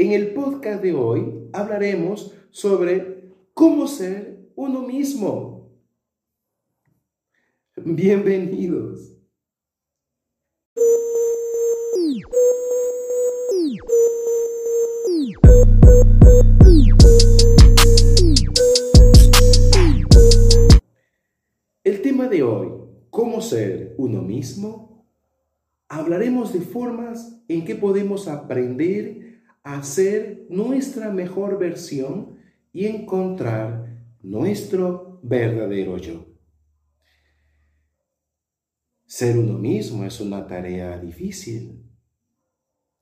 En el podcast de hoy hablaremos sobre cómo ser uno mismo. Bienvenidos. El tema de hoy, cómo ser uno mismo, hablaremos de formas en que podemos aprender a ser nuestra mejor versión y encontrar nuestro verdadero yo. Ser uno mismo es una tarea difícil.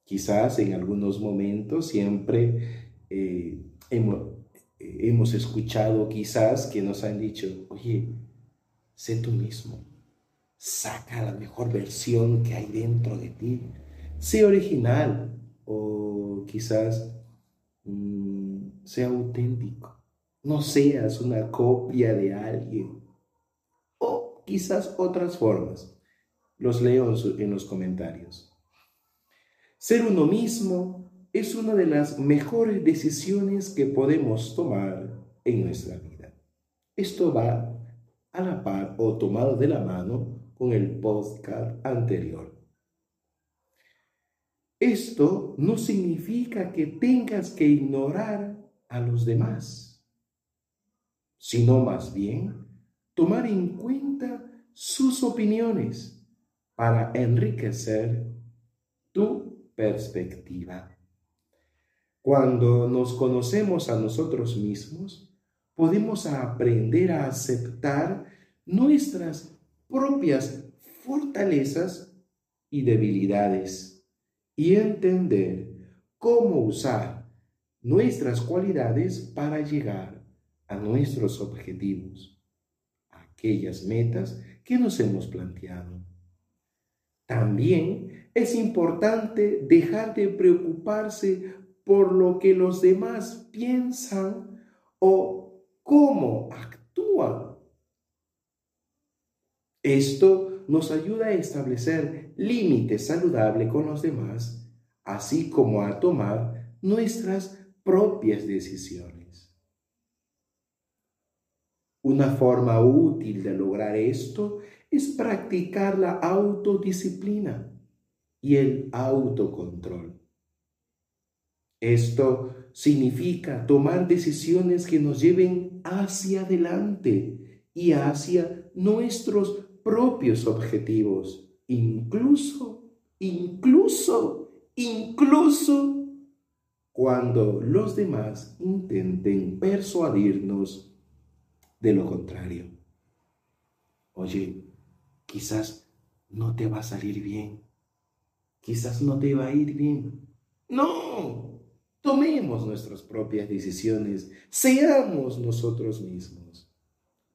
Quizás en algunos momentos siempre eh, hemos, hemos escuchado quizás que nos han dicho, oye, sé tú mismo, saca la mejor versión que hay dentro de ti, sé original o quizás mm, sea auténtico, no seas una copia de alguien o quizás otras formas. Los leo en los comentarios. Ser uno mismo es una de las mejores decisiones que podemos tomar en nuestra vida. Esto va a la par o tomado de la mano con el podcast anterior. Esto no significa que tengas que ignorar a los demás, sino más bien tomar en cuenta sus opiniones para enriquecer tu perspectiva. Cuando nos conocemos a nosotros mismos, podemos aprender a aceptar nuestras propias fortalezas y debilidades y entender cómo usar nuestras cualidades para llegar a nuestros objetivos, aquellas metas que nos hemos planteado. También es importante dejar de preocuparse por lo que los demás piensan o cómo actúan. Esto nos ayuda a establecer límites saludables con los demás, así como a tomar nuestras propias decisiones. Una forma útil de lograr esto es practicar la autodisciplina y el autocontrol. Esto significa tomar decisiones que nos lleven hacia adelante y hacia nuestros propios objetivos, incluso, incluso, incluso cuando los demás intenten persuadirnos de lo contrario. Oye, quizás no te va a salir bien, quizás no te va a ir bien. No, Tomemos nuestras propias decisiones, seamos nosotros mismos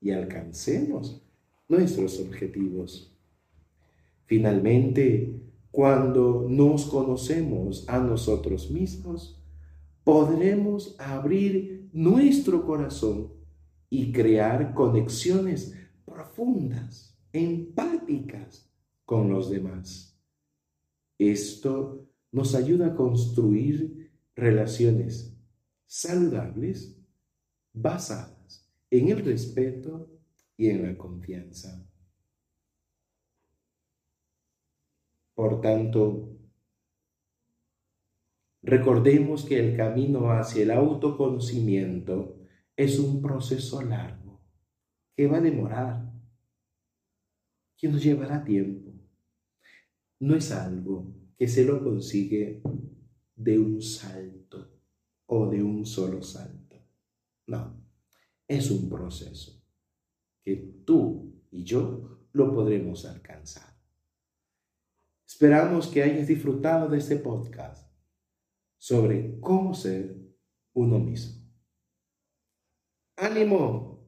y alcancemos nuestros objetivos. Finalmente, cuando nos conocemos a nosotros mismos, podremos abrir nuestro corazón y crear conexiones profundas, empáticas con los demás. Esto nos ayuda a construir relaciones saludables basadas en el respeto y en la confianza. Por tanto, recordemos que el camino hacia el autoconocimiento es un proceso largo que va a demorar, que nos llevará tiempo. No es algo que se lo consigue de un salto o de un solo salto. No, es un proceso que tú y yo lo podremos alcanzar. Esperamos que hayas disfrutado de este podcast sobre cómo ser uno mismo. ¡Ánimo!